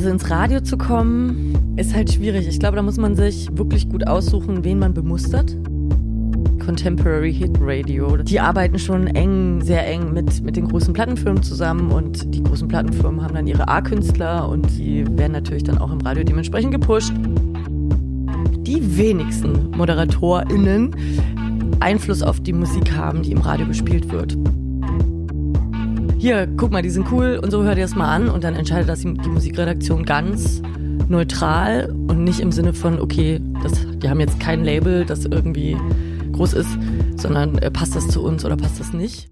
Also ins Radio zu kommen, ist halt schwierig. Ich glaube, da muss man sich wirklich gut aussuchen, wen man bemustert. Contemporary Hit Radio. Die arbeiten schon eng, sehr eng mit, mit den großen Plattenfirmen zusammen und die großen Plattenfirmen haben dann ihre A-Künstler und die werden natürlich dann auch im Radio dementsprechend gepusht. Die wenigsten ModeratorInnen Einfluss auf die Musik haben, die im Radio gespielt wird hier, guck mal, die sind cool und so hört ihr es mal an und dann entscheidet das die Musikredaktion ganz neutral und nicht im Sinne von, okay, das, die haben jetzt kein Label, das irgendwie groß ist, sondern äh, passt das zu uns oder passt das nicht.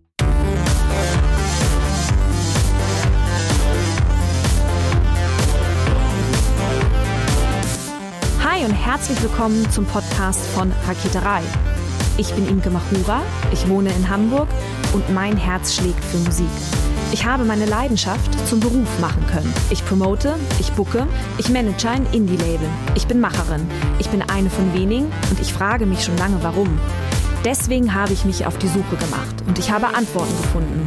Hi und herzlich willkommen zum Podcast von Raketerei. Ich bin Imke Machura, ich wohne in Hamburg und mein Herz schlägt für Musik. Ich habe meine Leidenschaft zum Beruf machen können. Ich promote, ich bucke, ich manage ein Indie-Label. Ich bin Macherin. Ich bin eine von wenigen und ich frage mich schon lange, warum. Deswegen habe ich mich auf die Suche gemacht und ich habe Antworten gefunden.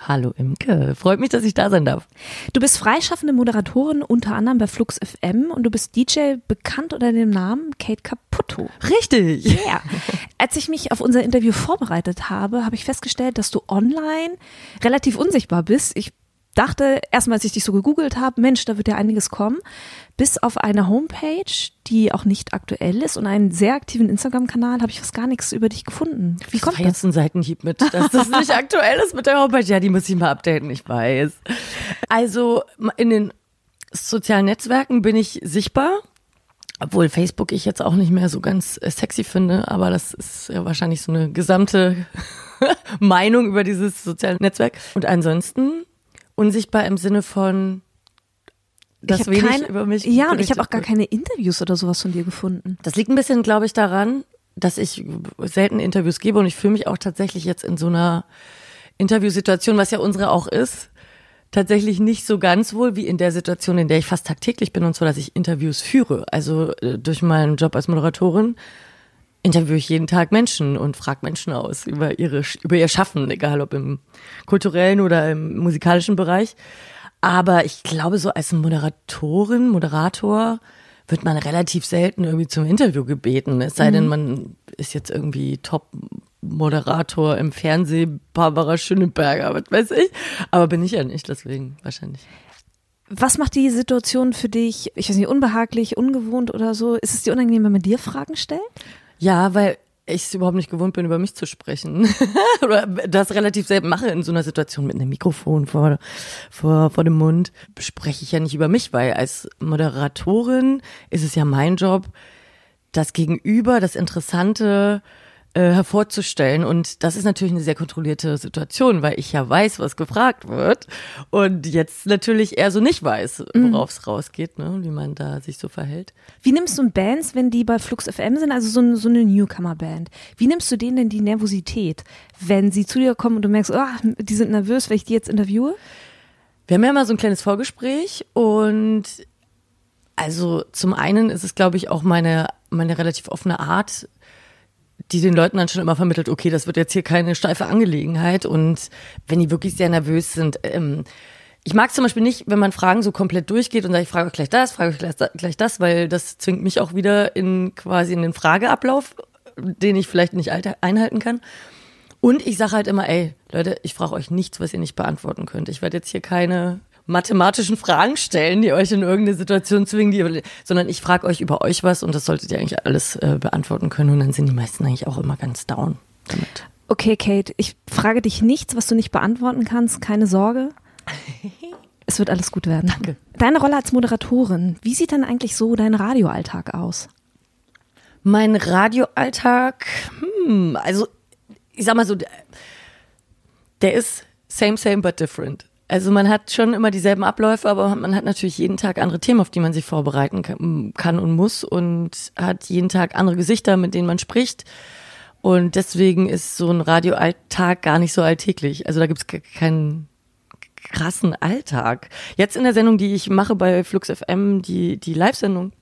Hallo Imke, freut mich, dass ich da sein darf. Du bist freischaffende Moderatorin unter anderem bei Flux FM und du bist DJ bekannt unter dem Namen Kate Caputo. Richtig. Ja. Yeah. Als ich mich auf unser Interview vorbereitet habe, habe ich festgestellt, dass du online relativ unsichtbar bist. Ich dachte erstmal, als ich dich so gegoogelt habe, Mensch, da wird ja einiges kommen, bis auf eine Homepage, die auch nicht aktuell ist und einen sehr aktiven Instagram-Kanal, habe ich fast gar nichts über dich gefunden. Wie kommt das? War jetzt ein Seitenhieb mit, dass das nicht aktuell ist mit der Homepage. Ja, die muss ich mal updaten, ich weiß. Also in den sozialen Netzwerken bin ich sichtbar. Obwohl Facebook ich jetzt auch nicht mehr so ganz äh, sexy finde, aber das ist ja wahrscheinlich so eine gesamte Meinung über dieses soziale Netzwerk. Und ansonsten unsichtbar im Sinne von das wenig kein, über mich. Ja, und ich habe auch gar keine Interviews oder sowas von dir gefunden. Das liegt ein bisschen, glaube ich, daran, dass ich selten Interviews gebe und ich fühle mich auch tatsächlich jetzt in so einer Interviewsituation, was ja unsere auch ist, tatsächlich nicht so ganz wohl wie in der Situation, in der ich fast tagtäglich bin und zwar, dass ich Interviews führe. Also äh, durch meinen Job als Moderatorin interviewe ich jeden Tag Menschen und frage Menschen aus über ihre über ihr Schaffen, egal ob im kulturellen oder im musikalischen Bereich. Aber ich glaube, so als Moderatorin, Moderator wird man relativ selten irgendwie zum Interview gebeten. Es sei mhm. denn, man ist jetzt irgendwie Top-Moderator im Fernsehen, Barbara Schöneberger, was weiß ich. Aber bin ich ja nicht, deswegen wahrscheinlich. Was macht die Situation für dich, ich weiß nicht, unbehaglich, ungewohnt oder so? Ist es dir unangenehm, wenn man dir Fragen stellt? Ja, weil ich es überhaupt nicht gewohnt bin, über mich zu sprechen. Oder das relativ selten mache in so einer Situation mit einem Mikrofon vor, vor, vor dem Mund. Spreche ich ja nicht über mich, weil als Moderatorin ist es ja mein Job, das Gegenüber, das Interessante äh, hervorzustellen. Und das ist natürlich eine sehr kontrollierte Situation, weil ich ja weiß, was gefragt wird und jetzt natürlich eher so nicht weiß, mhm. worauf es rausgeht, ne? wie man da sich so verhält. Wie nimmst du Bands, wenn die bei Flux FM sind, also so, so eine Newcomer-Band, wie nimmst du denen denn die Nervosität, wenn sie zu dir kommen und du merkst, oh, die sind nervös, wenn ich die jetzt interviewe? Wir haben ja mal so ein kleines Vorgespräch und also zum einen ist es, glaube ich, auch meine, meine relativ offene Art, die den Leuten dann schon immer vermittelt, okay, das wird jetzt hier keine steife Angelegenheit. Und wenn die wirklich sehr nervös sind, ähm, ich mag zum Beispiel nicht, wenn man Fragen so komplett durchgeht und sagt, ich frage euch gleich das, frage euch gleich, gleich das, weil das zwingt mich auch wieder in quasi in den Frageablauf, den ich vielleicht nicht einhalten kann. Und ich sage halt immer, ey, Leute, ich frage euch nichts, was ihr nicht beantworten könnt. Ich werde jetzt hier keine mathematischen Fragen stellen, die euch in irgendeine Situation zwingen, die, sondern ich frage euch über euch was und das solltet ihr eigentlich alles äh, beantworten können und dann sind die meisten eigentlich auch immer ganz down damit. Okay, Kate, ich frage dich nichts, was du nicht beantworten kannst, keine Sorge. Es wird alles gut werden. Danke. Deine Rolle als Moderatorin, wie sieht denn eigentlich so dein Radioalltag aus? Mein Radioalltag, hm, also ich sag mal so, der ist same, same, but different. Also man hat schon immer dieselben Abläufe, aber man hat natürlich jeden Tag andere Themen, auf die man sich vorbereiten kann und muss und hat jeden Tag andere Gesichter, mit denen man spricht. Und deswegen ist so ein Radioalltag gar nicht so alltäglich. Also da gibt's keinen krassen Alltag. Jetzt in der Sendung, die ich mache bei Flux FM, die, die Live-Sendung,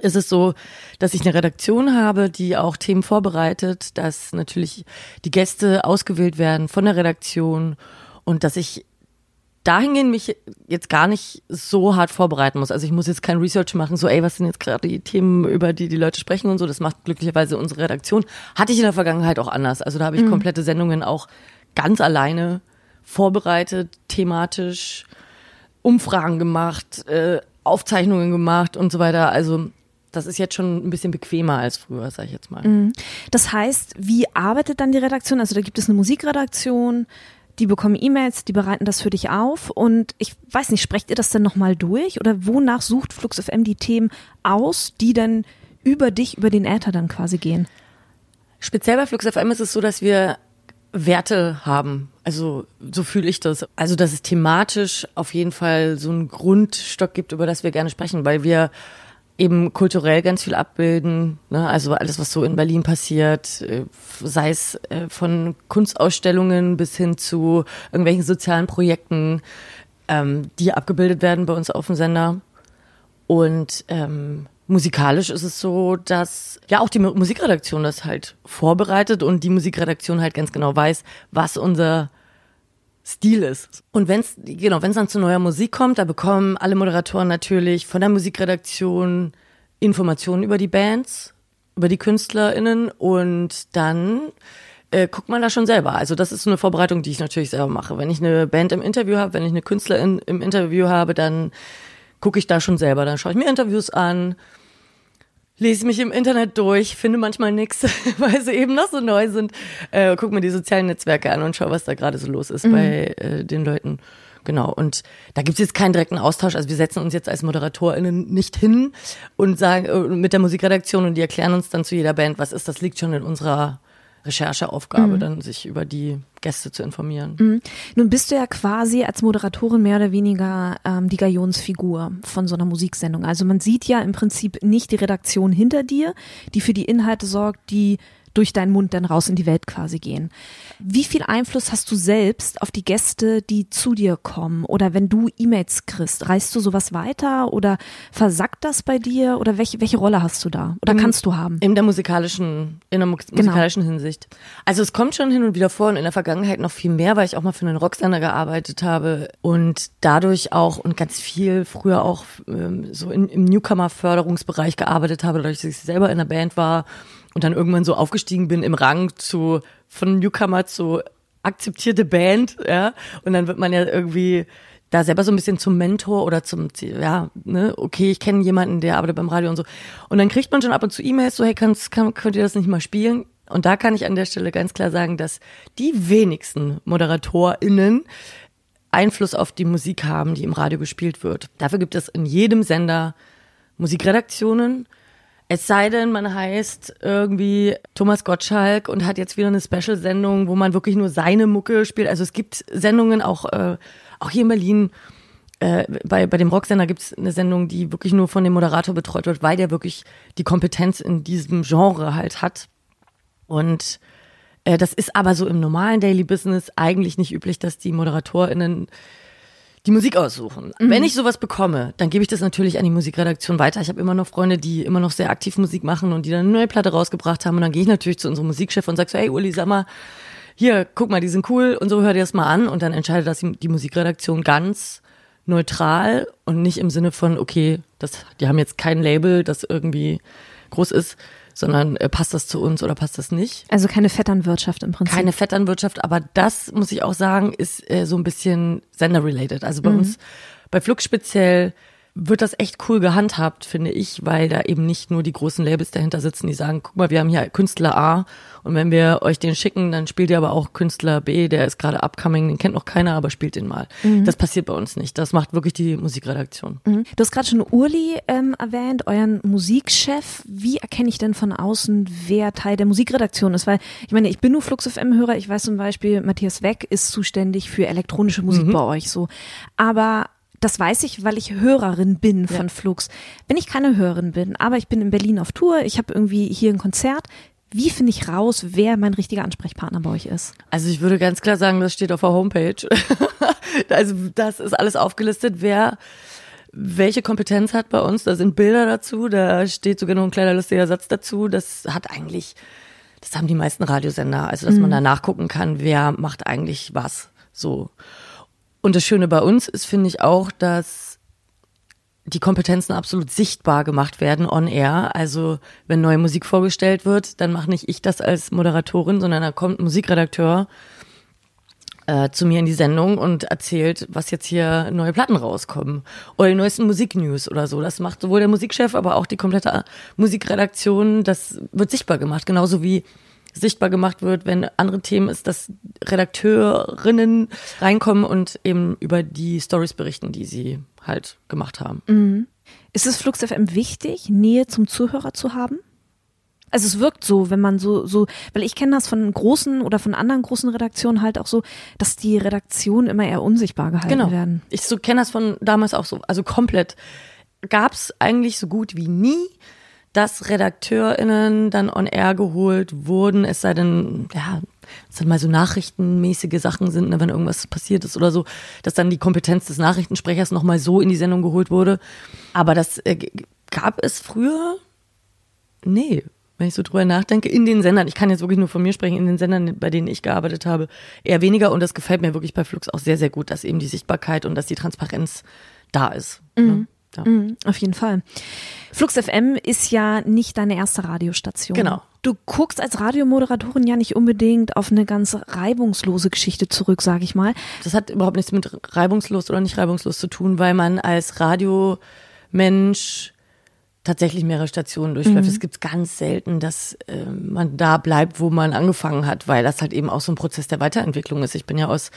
ist es so, dass ich eine Redaktion habe, die auch Themen vorbereitet, dass natürlich die Gäste ausgewählt werden von der Redaktion und dass ich dahingehend mich jetzt gar nicht so hart vorbereiten muss. Also ich muss jetzt kein Research machen, so ey, was sind jetzt gerade die Themen, über die die Leute sprechen und so. Das macht glücklicherweise unsere Redaktion. Hatte ich in der Vergangenheit auch anders. Also da habe ich mhm. komplette Sendungen auch ganz alleine vorbereitet, thematisch, Umfragen gemacht, äh, Aufzeichnungen gemacht und so weiter. Also das ist jetzt schon ein bisschen bequemer als früher, sage ich jetzt mal. Mhm. Das heißt, wie arbeitet dann die Redaktion? Also da gibt es eine Musikredaktion, die bekommen E-Mails, die bereiten das für dich auf und ich weiß nicht, sprecht ihr das denn nochmal durch oder wonach sucht Flux FM die Themen aus, die dann über dich, über den Äther dann quasi gehen? Speziell bei Flux FM ist es so, dass wir Werte haben. Also so fühle ich das. Also dass es thematisch auf jeden Fall so einen Grundstock gibt, über das wir gerne sprechen, weil wir eben kulturell ganz viel abbilden. Ne? Also alles, was so in Berlin passiert, äh, sei es äh, von Kunstausstellungen bis hin zu irgendwelchen sozialen Projekten, ähm, die abgebildet werden bei uns auf dem Sender. Und ähm, musikalisch ist es so, dass ja auch die Musikredaktion das halt vorbereitet und die Musikredaktion halt ganz genau weiß, was unser Stil ist. Und wenn es genau, wenn es dann zu neuer Musik kommt, da bekommen alle Moderatoren natürlich von der Musikredaktion Informationen über die Bands, über die KünstlerInnen und dann äh, guckt man da schon selber. Also das ist so eine Vorbereitung, die ich natürlich selber mache. Wenn ich eine Band im Interview habe, wenn ich eine Künstlerin im Interview habe, dann gucke ich da schon selber. Dann schaue ich mir Interviews an, lese mich im Internet durch, finde manchmal nichts, weil sie eben noch so neu sind. Äh, guck mir die sozialen Netzwerke an und schau, was da gerade so los ist mhm. bei äh, den Leuten. Genau. Und da gibt es jetzt keinen direkten Austausch. Also wir setzen uns jetzt als ModeratorInnen nicht hin und sagen äh, mit der Musikredaktion und die erklären uns dann zu jeder Band, was ist. Das liegt schon in unserer Rechercheaufgabe, mhm. dann sich über die Gäste zu informieren. Mhm. Nun bist du ja quasi als Moderatorin mehr oder weniger ähm, die Gajonsfigur von so einer Musiksendung. Also man sieht ja im Prinzip nicht die Redaktion hinter dir, die für die Inhalte sorgt, die durch deinen Mund dann raus in die Welt quasi gehen. Wie viel Einfluss hast du selbst auf die Gäste, die zu dir kommen? Oder wenn du E-Mails kriegst, reißt du sowas weiter oder versackt das bei dir? Oder welche, welche Rolle hast du da? Oder Im, kannst du haben? In der musikalischen, in der genau. musikalischen genau. Hinsicht. Also es kommt schon hin und wieder vor und in der Vergangenheit noch viel mehr, weil ich auch mal für einen Rocksender gearbeitet habe und dadurch auch und ganz viel früher auch ähm, so in, im Newcomer-Förderungsbereich gearbeitet habe, dadurch, dass ich selber in der Band war und dann irgendwann so aufgestiegen bin im Rang zu von Newcomer zu akzeptierte Band, ja, und dann wird man ja irgendwie da selber so ein bisschen zum Mentor oder zum, ja, ne, okay, ich kenne jemanden, der arbeitet beim Radio und so. Und dann kriegt man schon ab und zu E-Mails, so, hey, kannst, kann, könnt ihr das nicht mal spielen? Und da kann ich an der Stelle ganz klar sagen, dass die wenigsten ModeratorInnen Einfluss auf die Musik haben, die im Radio gespielt wird. Dafür gibt es in jedem Sender Musikredaktionen, es sei denn, man heißt irgendwie Thomas Gottschalk und hat jetzt wieder eine Special-Sendung, wo man wirklich nur seine Mucke spielt. Also es gibt Sendungen auch, äh, auch hier in Berlin. Äh, bei, bei dem Rocksender gibt es eine Sendung, die wirklich nur von dem Moderator betreut wird, weil der wirklich die Kompetenz in diesem Genre halt hat. Und äh, das ist aber so im normalen Daily Business eigentlich nicht üblich, dass die ModeratorInnen die Musik aussuchen. Mhm. Wenn ich sowas bekomme, dann gebe ich das natürlich an die Musikredaktion weiter. Ich habe immer noch Freunde, die immer noch sehr aktiv Musik machen und die dann eine neue Platte rausgebracht haben. Und dann gehe ich natürlich zu unserem Musikchef und sage so, hey Uli, sag mal, hier, guck mal, die sind cool und so, hör dir das mal an. Und dann entscheidet das die Musikredaktion ganz neutral und nicht im Sinne von, okay, das, die haben jetzt kein Label, das irgendwie groß ist, sondern äh, passt das zu uns oder passt das nicht? Also keine Vetternwirtschaft im Prinzip. Keine Vetternwirtschaft, aber das muss ich auch sagen, ist äh, so ein bisschen sender-related. Also bei mhm. uns, bei Flux speziell, wird das echt cool gehandhabt, finde ich, weil da eben nicht nur die großen Labels dahinter sitzen, die sagen, guck mal, wir haben hier Künstler A und wenn wir euch den schicken, dann spielt ihr aber auch Künstler B, der ist gerade upcoming, den kennt noch keiner, aber spielt den mal. Mhm. Das passiert bei uns nicht. Das macht wirklich die Musikredaktion. Mhm. Du hast gerade schon Urli ähm, erwähnt, euren Musikchef. Wie erkenne ich denn von außen, wer Teil der Musikredaktion ist? Weil ich meine, ich bin nur Flux FM-Hörer. Ich weiß zum Beispiel, Matthias Weck ist zuständig für elektronische Musik mhm. bei euch so. Aber das weiß ich, weil ich Hörerin bin von ja. Flux. Wenn ich keine Hörerin bin, aber ich bin in Berlin auf Tour, ich habe irgendwie hier ein Konzert, wie finde ich raus, wer mein richtiger Ansprechpartner bei euch ist? Also ich würde ganz klar sagen, das steht auf der Homepage. also das ist alles aufgelistet, wer welche Kompetenz hat bei uns. Da sind Bilder dazu, da steht sogar noch ein kleiner lustiger Satz dazu. Das hat eigentlich, das haben die meisten Radiosender, also dass mhm. man da nachgucken kann, wer macht eigentlich was. So. Und das Schöne bei uns ist, finde ich auch, dass die Kompetenzen absolut sichtbar gemacht werden on air. Also wenn neue Musik vorgestellt wird, dann mache nicht ich das als Moderatorin, sondern da kommt ein Musikredakteur äh, zu mir in die Sendung und erzählt, was jetzt hier neue Platten rauskommen oder die neuesten Musiknews oder so. Das macht sowohl der Musikchef, aber auch die komplette Musikredaktion. Das wird sichtbar gemacht, genauso wie sichtbar gemacht wird, wenn andere Themen ist, dass Redakteurinnen reinkommen und eben über die Stories berichten, die sie halt gemacht haben. Mhm. Ist es Flux FM wichtig, Nähe zum Zuhörer zu haben? Also es wirkt so, wenn man so, so, weil ich kenne das von großen oder von anderen großen Redaktionen halt auch so, dass die Redaktionen immer eher unsichtbar gehalten genau. werden. Ich so kenne das von damals auch so, also komplett. Gab es eigentlich so gut wie nie dass RedakteurInnen dann on air geholt wurden, es sei denn, ja, es dann mal so nachrichtenmäßige Sachen sind, ne, wenn irgendwas passiert ist oder so, dass dann die Kompetenz des Nachrichtensprechers nochmal so in die Sendung geholt wurde. Aber das äh, gab es früher? Nee, wenn ich so drüber nachdenke, in den Sendern, ich kann jetzt wirklich nur von mir sprechen, in den Sendern, bei denen ich gearbeitet habe, eher weniger und das gefällt mir wirklich bei Flux auch sehr, sehr gut, dass eben die Sichtbarkeit und dass die Transparenz da ist. Ne? Mhm. Ne? Ja. Mhm, auf jeden Fall. Flux FM ist ja nicht deine erste Radiostation. Genau. Du guckst als Radiomoderatorin ja nicht unbedingt auf eine ganz reibungslose Geschichte zurück, sage ich mal. Das hat überhaupt nichts mit reibungslos oder nicht reibungslos zu tun, weil man als Radiomensch tatsächlich mehrere Stationen durchläuft. Mhm. Es gibt ganz selten, dass äh, man da bleibt, wo man angefangen hat, weil das halt eben auch so ein Prozess der Weiterentwicklung ist. Ich bin ja aus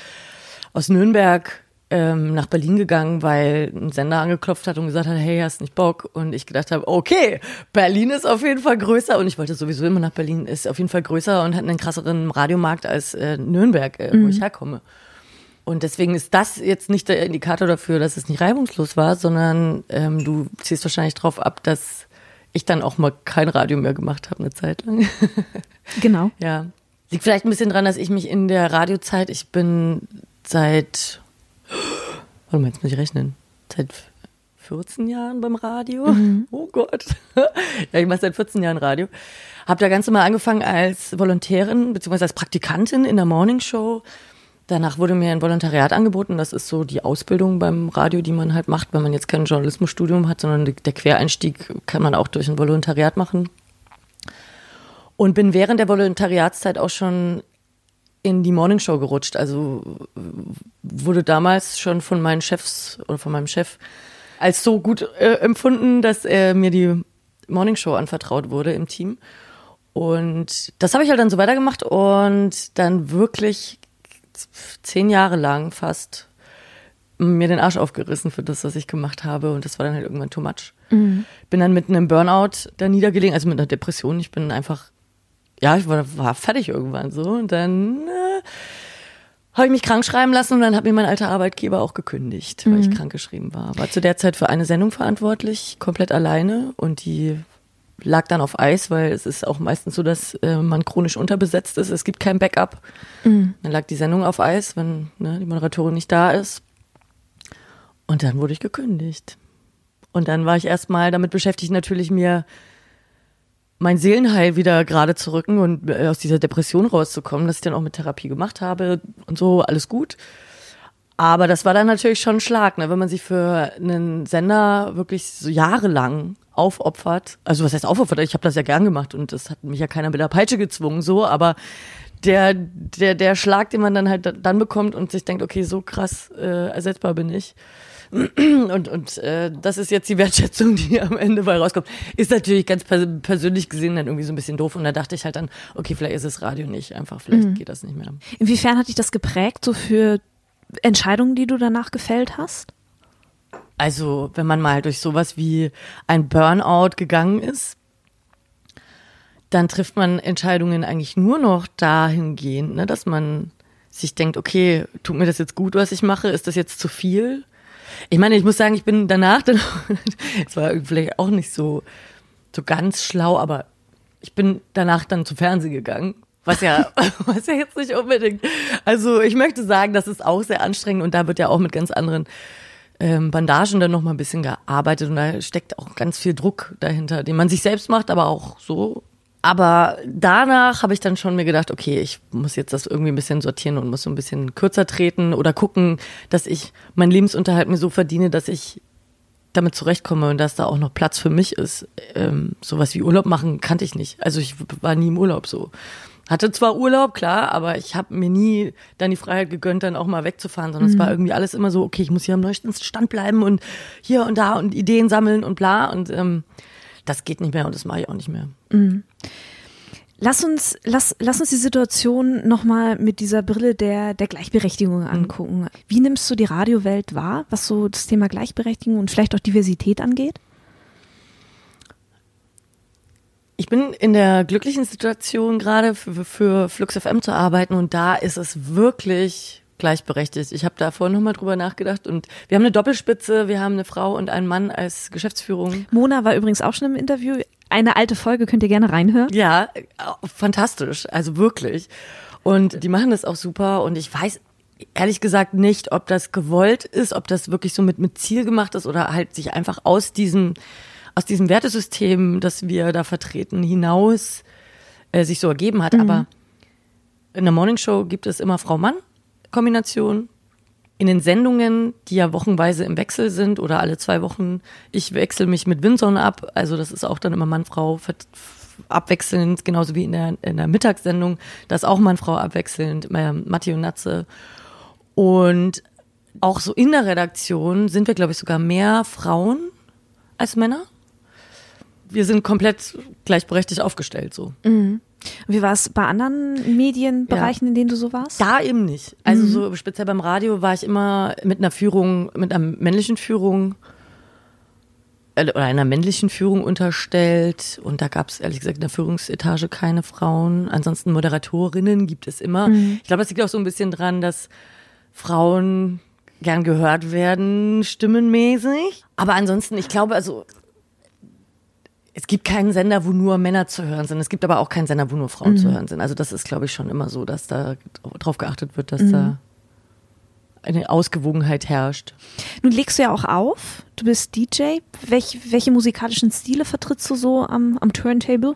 aus Nürnberg ähm, nach Berlin gegangen, weil ein Sender angeklopft hat und gesagt hat, hey, hast nicht Bock? Und ich gedacht habe, okay, Berlin ist auf jeden Fall größer und ich wollte sowieso immer nach Berlin, ist auf jeden Fall größer und hat einen krasseren Radiomarkt als äh, Nürnberg, äh, mhm. wo ich herkomme. Und deswegen ist das jetzt nicht der Indikator dafür, dass es nicht reibungslos war, sondern ähm, du ziehst wahrscheinlich drauf ab, dass ich dann auch mal kein Radio mehr gemacht habe eine Zeit lang. genau. Ja. Liegt vielleicht ein bisschen dran, dass ich mich in der Radiozeit, ich bin seit Warte mal, jetzt muss ich rechnen. Seit 14 Jahren beim Radio. Mhm. Oh Gott. ja, ich mache seit 14 Jahren Radio. Hab da ganz normal angefangen als Volontärin bzw. als Praktikantin in der Morning Show. Danach wurde mir ein Volontariat angeboten. Das ist so die Ausbildung beim Radio, die man halt macht, wenn man jetzt kein Journalismusstudium hat, sondern der Quereinstieg kann man auch durch ein Volontariat machen. Und bin während der Volontariatszeit auch schon in die Morning Show gerutscht. Also wurde damals schon von meinen Chefs oder von meinem Chef als so gut äh, empfunden, dass er mir die Morning Show anvertraut wurde im Team. Und das habe ich halt dann so weitergemacht und dann wirklich zehn Jahre lang fast mir den Arsch aufgerissen für das, was ich gemacht habe. Und das war dann halt irgendwann too much. Mhm. Bin dann mit einem Burnout da niedergelegen, also mit einer Depression. Ich bin einfach ja, ich war, war fertig irgendwann so. Und dann äh, habe ich mich krank schreiben lassen und dann hat mir mein alter Arbeitgeber auch gekündigt, weil mhm. ich krank geschrieben war. War zu der Zeit für eine Sendung verantwortlich, komplett alleine und die lag dann auf Eis, weil es ist auch meistens so, dass äh, man chronisch unterbesetzt ist. Es gibt kein Backup. Mhm. Dann lag die Sendung auf Eis, wenn ne, die Moderatorin nicht da ist. Und dann wurde ich gekündigt. Und dann war ich erstmal damit beschäftigt, natürlich mir mein Seelenheil wieder gerade zu rücken und äh, aus dieser Depression rauszukommen, dass ich dann auch mit Therapie gemacht habe und so, alles gut. Aber das war dann natürlich schon ein Schlag, ne? wenn man sich für einen Sender wirklich so jahrelang aufopfert. Also was heißt aufopfert? Ich habe das ja gern gemacht und das hat mich ja keiner mit der Peitsche gezwungen, so, aber der, der, der Schlag, den man dann halt dann bekommt und sich denkt, okay, so krass äh, ersetzbar bin ich. Und, und äh, das ist jetzt die Wertschätzung, die am Ende bei rauskommt. Ist natürlich ganz pers persönlich gesehen dann irgendwie so ein bisschen doof. Und da dachte ich halt dann, okay, vielleicht ist es Radio nicht. Einfach, vielleicht mhm. geht das nicht mehr. Inwiefern hat dich das geprägt, so für Entscheidungen, die du danach gefällt hast? Also, wenn man mal durch sowas wie ein Burnout gegangen ist, dann trifft man Entscheidungen eigentlich nur noch dahingehend, ne, dass man sich denkt, okay, tut mir das jetzt gut, was ich mache? Ist das jetzt zu viel? Ich meine, ich muss sagen, ich bin danach dann, es war vielleicht auch nicht so, so ganz schlau, aber ich bin danach dann zum Fernsehen gegangen. Was ja, was ja jetzt nicht unbedingt. Also ich möchte sagen, das ist auch sehr anstrengend und da wird ja auch mit ganz anderen ähm, Bandagen dann noch mal ein bisschen gearbeitet und da steckt auch ganz viel Druck dahinter, den man sich selbst macht, aber auch so aber danach habe ich dann schon mir gedacht, okay, ich muss jetzt das irgendwie ein bisschen sortieren und muss so ein bisschen kürzer treten oder gucken, dass ich meinen Lebensunterhalt mir so verdiene, dass ich damit zurechtkomme und dass da auch noch Platz für mich ist. Ähm, sowas wie Urlaub machen kannte ich nicht. Also ich war nie im Urlaub so. Hatte zwar Urlaub, klar, aber ich habe mir nie dann die Freiheit gegönnt, dann auch mal wegzufahren, sondern mhm. es war irgendwie alles immer so, okay, ich muss hier am neuesten Stand bleiben und hier und da und Ideen sammeln und bla. Und ähm, das geht nicht mehr und das mache ich auch nicht mehr. Mhm. Lass uns, lass, lass uns die Situation nochmal mit dieser Brille der, der Gleichberechtigung mhm. angucken. Wie nimmst du die Radiowelt wahr, was so das Thema Gleichberechtigung und vielleicht auch Diversität angeht? Ich bin in der glücklichen Situation gerade für, für Flux FM zu arbeiten und da ist es wirklich gleichberechtigt. Ich habe da vorhin nochmal drüber nachgedacht und wir haben eine Doppelspitze, wir haben eine Frau und einen Mann als Geschäftsführung. Mona war übrigens auch schon im Interview. Eine alte Folge könnt ihr gerne reinhören. Ja, fantastisch, also wirklich. Und die machen das auch super und ich weiß ehrlich gesagt nicht, ob das gewollt ist, ob das wirklich so mit, mit Ziel gemacht ist oder halt sich einfach aus diesem, aus diesem Wertesystem, das wir da vertreten, hinaus äh, sich so ergeben hat. Mhm. Aber in der Morningshow gibt es immer Frau Mann Kombination. In den Sendungen, die ja wochenweise im Wechsel sind oder alle zwei Wochen, ich wechsle mich mit Winson ab. Also das ist auch dann immer Mann-Frau abwechselnd, genauso wie in der, in der Mittagssendung. Da ist auch Mann-Frau abwechselnd, äh, Matti und Natze. Und auch so in der Redaktion sind wir, glaube ich, sogar mehr Frauen als Männer. Wir sind komplett gleichberechtigt aufgestellt so. Mhm. Wie war es bei anderen Medienbereichen, ja. in denen du so warst? Da eben nicht. Also mhm. so speziell beim Radio war ich immer mit einer Führung, mit einer männlichen Führung äh, oder einer männlichen Führung unterstellt. Und da gab es ehrlich gesagt in der Führungsetage keine Frauen. Ansonsten Moderatorinnen gibt es immer. Mhm. Ich glaube, das liegt auch so ein bisschen dran, dass Frauen gern gehört werden, stimmenmäßig. Aber ansonsten, ich glaube, also es gibt keinen Sender, wo nur Männer zu hören sind. Es gibt aber auch keinen Sender, wo nur Frauen mhm. zu hören sind. Also das ist, glaube ich, schon immer so, dass da drauf geachtet wird, dass mhm. da eine Ausgewogenheit herrscht. Nun legst du ja auch auf. Du bist DJ. Welch, welche musikalischen Stile vertrittst du so am, am Turntable?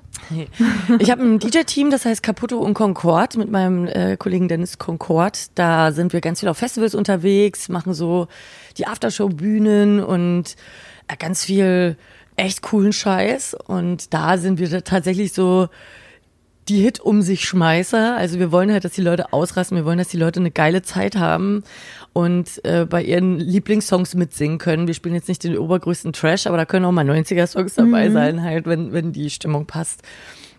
Ich habe ein DJ-Team, das heißt Caputo und Concord mit meinem äh, Kollegen Dennis Concord. Da sind wir ganz viel auf Festivals unterwegs, machen so die Aftershow-Bühnen und äh, ganz viel echt coolen Scheiß. Und da sind wir tatsächlich so die Hit um sich Schmeißer. Also wir wollen halt, dass die Leute ausrasten, wir wollen, dass die Leute eine geile Zeit haben und äh, bei ihren Lieblingssongs mitsingen können. Wir spielen jetzt nicht den obergrößten Trash, aber da können auch mal 90er-Songs dabei mhm. sein, halt, wenn, wenn die Stimmung passt.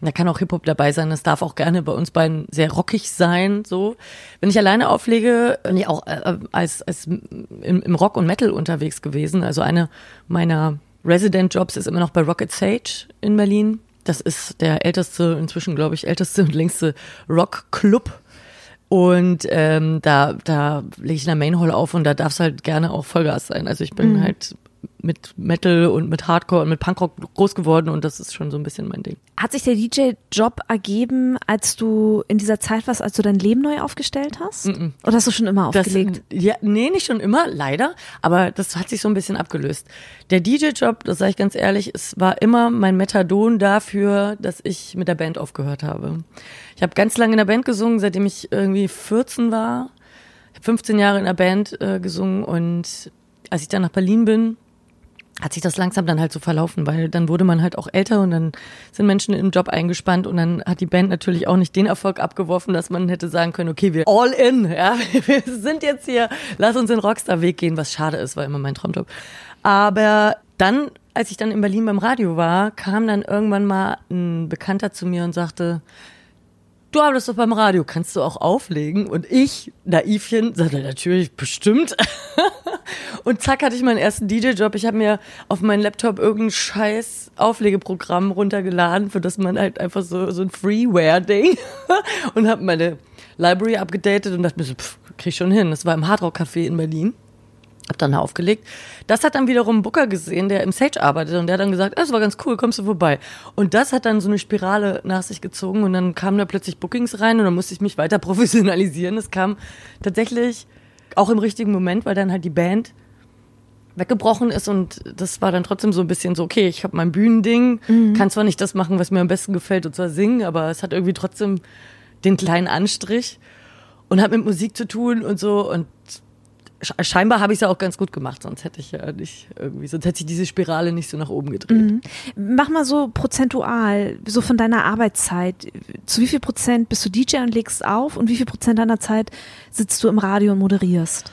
Da kann auch Hip-Hop dabei sein. Das darf auch gerne bei uns beiden sehr rockig sein. So, wenn ich alleine auflege, bin ich auch äh, als, als im, im Rock und Metal unterwegs gewesen. Also eine meiner Resident Jobs ist immer noch bei Rocket Sage in Berlin. Das ist der älteste, inzwischen glaube ich, älteste und längste Rock-Club. Und ähm, da, da lege ich in der Main Hall auf und da darf es halt gerne auch Vollgas sein. Also ich bin mhm. halt mit Metal und mit Hardcore und mit Punkrock groß geworden und das ist schon so ein bisschen mein Ding. Hat sich der DJ-Job ergeben, als du in dieser Zeit warst, als du dein Leben neu aufgestellt hast? Mm -mm. Oder hast du schon immer aufgelegt? Das, ja, nee, nicht schon immer, leider, aber das hat sich so ein bisschen abgelöst. Der DJ-Job, das sage ich ganz ehrlich, es war immer mein Methadon dafür, dass ich mit der Band aufgehört habe. Ich habe ganz lange in der Band gesungen, seitdem ich irgendwie 14 war. Ich habe 15 Jahre in der Band äh, gesungen und als ich dann nach Berlin bin, hat sich das langsam dann halt so verlaufen, weil dann wurde man halt auch älter und dann sind Menschen im Job eingespannt und dann hat die Band natürlich auch nicht den Erfolg abgeworfen, dass man hätte sagen können, okay, wir all in, ja, wir sind jetzt hier, lass uns den Rockstar-Weg gehen, was schade ist, war immer mein Traumjob. Aber dann, als ich dann in Berlin beim Radio war, kam dann irgendwann mal ein Bekannter zu mir und sagte, du arbeitest doch beim Radio, kannst du auch auflegen? Und ich, naivchen, sagte natürlich, bestimmt. und zack hatte ich meinen ersten DJ-Job. Ich habe mir auf meinen Laptop irgendein scheiß Auflegeprogramm runtergeladen, für das man halt einfach so, so ein Freeware-Ding und habe meine Library abgedatet und dachte mir so, pff, krieg ich schon hin. Das war im Hardrock Café in Berlin. Hab dann aufgelegt. Das hat dann wiederum Booker gesehen, der im Sage arbeitet und der hat dann gesagt, das war ganz cool, kommst du vorbei. Und das hat dann so eine Spirale nach sich gezogen und dann kamen da plötzlich Bookings rein und dann musste ich mich weiter professionalisieren. Es kam tatsächlich auch im richtigen Moment, weil dann halt die Band weggebrochen ist und das war dann trotzdem so ein bisschen so, okay, ich habe mein Bühnending, mhm. kann zwar nicht das machen, was mir am besten gefällt, und zwar singen, aber es hat irgendwie trotzdem den kleinen Anstrich und hat mit Musik zu tun und so und scheinbar habe ich es ja auch ganz gut gemacht, sonst hätte ich ja nicht irgendwie, sonst hätte ich diese Spirale nicht so nach oben gedreht. Mhm. Mach mal so prozentual, so von deiner Arbeitszeit. Zu wie viel Prozent bist du DJ und legst auf und wie viel Prozent deiner Zeit sitzt du im Radio und moderierst?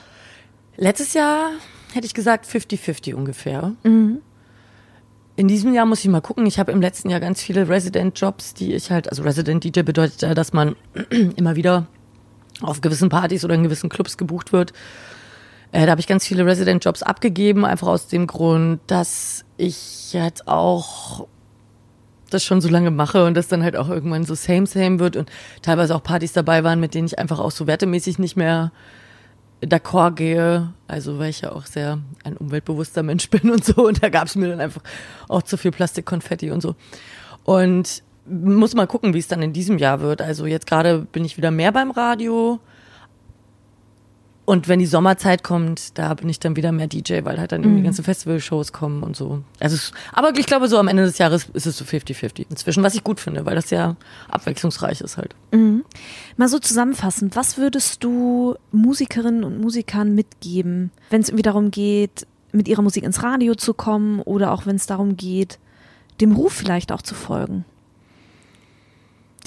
Letztes Jahr hätte ich gesagt 50-50 ungefähr. Mhm. In diesem Jahr muss ich mal gucken. Ich habe im letzten Jahr ganz viele Resident-Jobs, die ich halt, also Resident DJ bedeutet ja, dass man immer wieder auf gewissen Partys oder in gewissen Clubs gebucht wird. Äh, da habe ich ganz viele Resident-Jobs abgegeben, einfach aus dem Grund, dass ich jetzt auch das schon so lange mache und das dann halt auch irgendwann so same same wird und teilweise auch Partys dabei waren, mit denen ich einfach auch so wertemäßig nicht mehr d'accord gehe. Also weil ich ja auch sehr ein umweltbewusster Mensch bin und so und da gab es mir dann einfach auch zu viel Plastikkonfetti und so. Und muss mal gucken, wie es dann in diesem Jahr wird. Also jetzt gerade bin ich wieder mehr beim Radio und wenn die Sommerzeit kommt, da bin ich dann wieder mehr DJ, weil halt dann irgendwie mhm. ganze Festivalshows kommen und so. Also, es, aber ich glaube, so am Ende des Jahres ist es so 50-50 inzwischen, was ich gut finde, weil das ja abwechslungsreich ist halt. Mhm. Mal so zusammenfassend, was würdest du Musikerinnen und Musikern mitgeben, wenn es irgendwie darum geht, mit ihrer Musik ins Radio zu kommen oder auch wenn es darum geht, dem Ruf vielleicht auch zu folgen?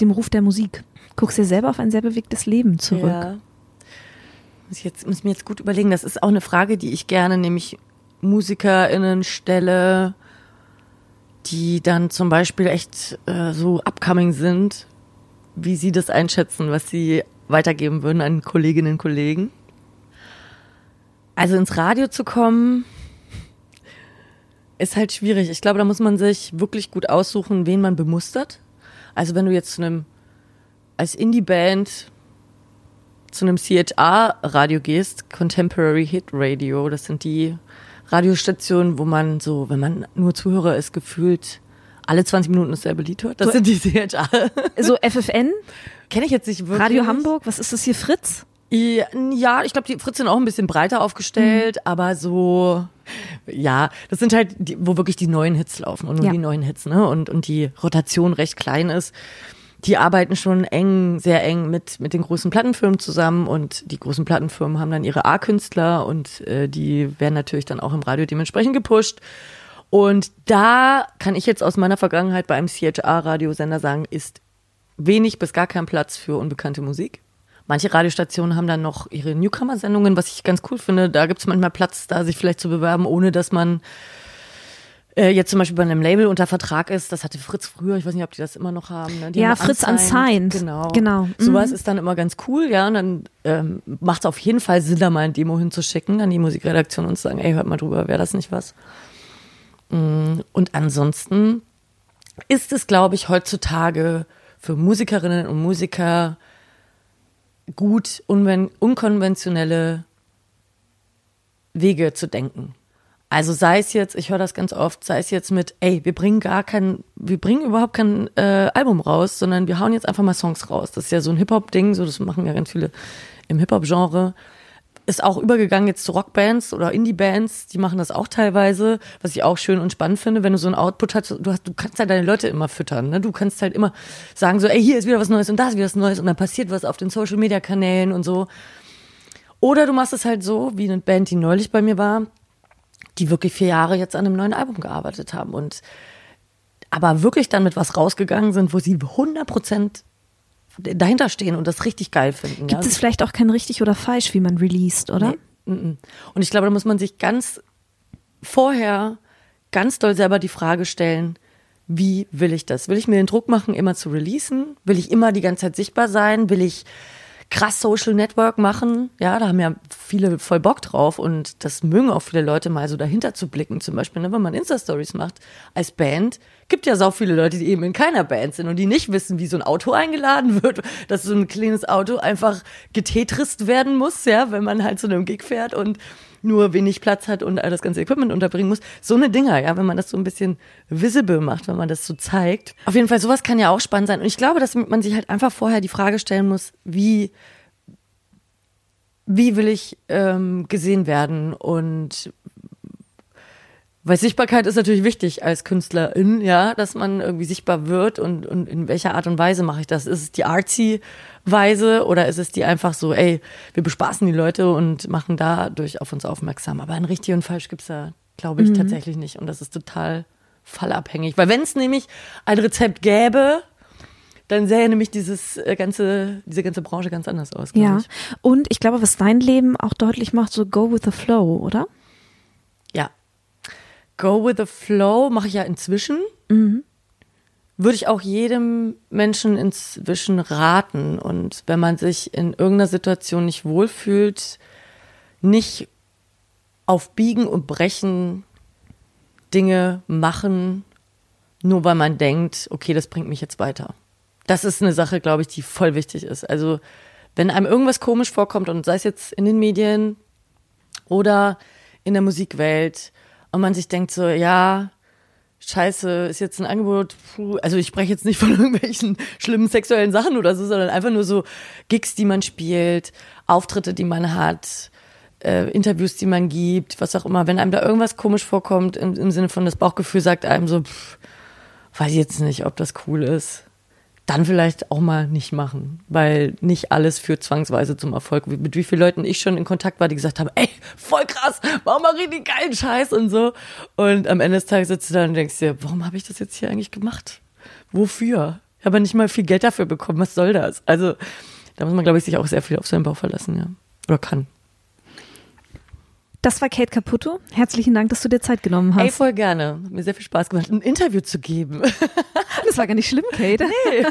Dem Ruf der Musik. Guckst dir selber auf ein sehr bewegtes Leben zurück. Ja. Muss ich jetzt, muss mir jetzt gut überlegen. Das ist auch eine Frage, die ich gerne nämlich MusikerInnen stelle, die dann zum Beispiel echt äh, so upcoming sind, wie sie das einschätzen, was sie weitergeben würden an Kolleginnen und Kollegen. Also ins Radio zu kommen, ist halt schwierig. Ich glaube, da muss man sich wirklich gut aussuchen, wen man bemustert. Also wenn du jetzt zu einem als Indie-Band zu einem CHR-Radio gehst, Contemporary Hit Radio, das sind die Radiostationen, wo man so, wenn man nur Zuhörer ist, gefühlt alle 20 Minuten dasselbe Lied hört. Das so, sind die CHR. So FFN? Kenne ich jetzt nicht wirklich. Radio Hamburg, was ist das hier, Fritz? Ja, ich glaube, die Fritz sind auch ein bisschen breiter aufgestellt, mhm. aber so, ja, das sind halt, die, wo wirklich die neuen Hits laufen und nur ja. die neuen Hits, ne? Und, und die Rotation recht klein ist die arbeiten schon eng, sehr eng mit, mit den großen Plattenfirmen zusammen und die großen Plattenfirmen haben dann ihre A-Künstler und äh, die werden natürlich dann auch im Radio dementsprechend gepusht. Und da kann ich jetzt aus meiner Vergangenheit bei einem CHR-Radiosender sagen, ist wenig bis gar kein Platz für unbekannte Musik. Manche Radiostationen haben dann noch ihre Newcomer-Sendungen, was ich ganz cool finde. Da gibt es manchmal Platz, da sich vielleicht zu bewerben, ohne dass man äh, jetzt zum Beispiel bei einem Label unter Vertrag ist, das hatte Fritz früher, ich weiß nicht, ob die das immer noch haben. Ne? ja, Fritz Unsigned. Genau. genau. Mhm. Sowas ist dann immer ganz cool, ja, und dann ähm, macht es auf jeden Fall Sinn, da mal ein Demo hinzuschicken an die Musikredaktion und zu sagen, ey, hört mal drüber, wäre das nicht was? Mm, und ansonsten ist es, glaube ich, heutzutage für Musikerinnen und Musiker gut, unkonventionelle Wege zu denken. Also sei es jetzt, ich höre das ganz oft, sei es jetzt mit, ey, wir bringen gar kein, wir bringen überhaupt kein äh, Album raus, sondern wir hauen jetzt einfach mal Songs raus. Das ist ja so ein Hip-Hop-Ding, so das machen ja ganz viele im Hip-Hop-Genre. Ist auch übergegangen jetzt zu Rockbands oder Indie-Bands, die machen das auch teilweise, was ich auch schön und spannend finde, wenn du so ein Output hast, du, hast, du kannst halt deine Leute immer füttern, ne? Du kannst halt immer sagen so, ey, hier ist wieder was Neues und da ist wieder was Neues und dann passiert was auf den Social-Media-Kanälen und so. Oder du machst es halt so, wie eine Band, die neulich bei mir war, die wirklich vier Jahre jetzt an einem neuen Album gearbeitet haben und aber wirklich dann mit was rausgegangen sind, wo sie 100 Prozent dahinter stehen und das richtig geil finden. Gibt ja. es vielleicht auch kein richtig oder falsch, wie man released, oder? Nee. Und ich glaube, da muss man sich ganz vorher ganz doll selber die Frage stellen, wie will ich das? Will ich mir den Druck machen, immer zu releasen? Will ich immer die ganze Zeit sichtbar sein? Will ich krass Social Network machen. Ja, da haben ja viele voll Bock drauf und das mögen auch viele Leute mal so dahinter zu blicken. Zum Beispiel, ne, wenn man Insta-Stories macht als Band, gibt ja so viele Leute, die eben in keiner Band sind und die nicht wissen, wie so ein Auto eingeladen wird, dass so ein kleines Auto einfach getetrist werden muss, ja, wenn man halt zu einem Gig fährt und nur wenig Platz hat und das ganze Equipment unterbringen muss. So eine Dinger, ja, wenn man das so ein bisschen visible macht, wenn man das so zeigt. Auf jeden Fall, sowas kann ja auch spannend sein. Und ich glaube, dass man sich halt einfach vorher die Frage stellen muss, wie, wie will ich ähm, gesehen werden und weil Sichtbarkeit ist natürlich wichtig als Künstlerin, ja, dass man irgendwie sichtbar wird und, und in welcher Art und Weise mache ich das? Ist es die artsy Weise oder ist es die einfach so, ey, wir bespaßen die Leute und machen dadurch auf uns aufmerksam? Aber ein richtig und falsch gibt's da, glaube ich, mhm. tatsächlich nicht. Und das ist total fallabhängig. Weil wenn es nämlich ein Rezept gäbe, dann sähe nämlich dieses äh, ganze, diese ganze Branche ganz anders aus. Ja. Ich. Und ich glaube, was dein Leben auch deutlich macht, so go with the flow, oder? Go with the Flow mache ich ja inzwischen. Mhm. Würde ich auch jedem Menschen inzwischen raten. Und wenn man sich in irgendeiner Situation nicht wohlfühlt, nicht auf Biegen und Brechen Dinge machen, nur weil man denkt, okay, das bringt mich jetzt weiter. Das ist eine Sache, glaube ich, die voll wichtig ist. Also, wenn einem irgendwas komisch vorkommt und sei es jetzt in den Medien oder in der Musikwelt und man sich denkt so, ja, scheiße, ist jetzt ein Angebot, puh, also ich spreche jetzt nicht von irgendwelchen schlimmen sexuellen Sachen oder so, sondern einfach nur so Gigs, die man spielt, Auftritte, die man hat, äh, Interviews, die man gibt, was auch immer. Wenn einem da irgendwas komisch vorkommt, im, im Sinne von das Bauchgefühl sagt einem so, pff, weiß jetzt nicht, ob das cool ist dann vielleicht auch mal nicht machen, weil nicht alles führt zwangsweise zum Erfolg. Mit wie vielen Leuten ich schon in Kontakt war, die gesagt haben, ey, voll krass, mach mal richtig geilen Scheiß und so. Und am Ende des Tages sitzt du da und denkst dir, warum habe ich das jetzt hier eigentlich gemacht? Wofür? Ich habe nicht mal viel Geld dafür bekommen, was soll das? Also da muss man, glaube ich, sich auch sehr viel auf seinen Bauch verlassen, ja. Oder kann. Das war Kate Caputo. Herzlichen Dank, dass du dir Zeit genommen hast. Ey, voll gerne. Hat mir sehr viel Spaß gemacht, ein Interview zu geben. Das war gar nicht schlimm, Kate. Nee.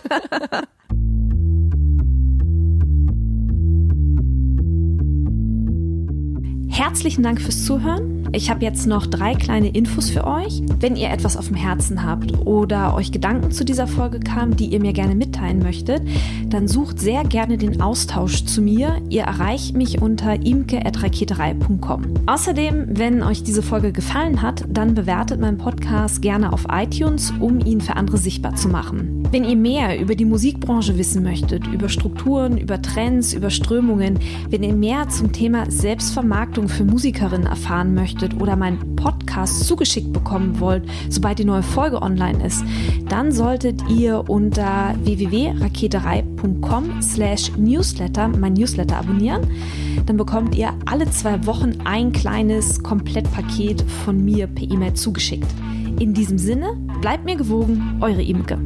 Herzlichen Dank fürs Zuhören. Ich habe jetzt noch drei kleine Infos für euch. Wenn ihr etwas auf dem Herzen habt oder euch Gedanken zu dieser Folge kamen, die ihr mir gerne mitteilen möchtet, dann sucht sehr gerne den Austausch zu mir. Ihr erreicht mich unter imke.raketerei.com. Außerdem, wenn euch diese Folge gefallen hat, dann bewertet meinen Podcast gerne auf iTunes, um ihn für andere sichtbar zu machen. Wenn ihr mehr über die Musikbranche wissen möchtet, über Strukturen, über Trends, über Strömungen, wenn ihr mehr zum Thema Selbstvermarktung für Musikerinnen erfahren möchtet oder meinen Podcast zugeschickt bekommen wollt, sobald die neue Folge online ist, dann solltet ihr unter www.raketerei.com slash newsletter mein Newsletter abonnieren. Dann bekommt ihr alle zwei Wochen ein kleines Komplettpaket von mir per E-Mail zugeschickt. In diesem Sinne, bleibt mir gewogen, eure Imke.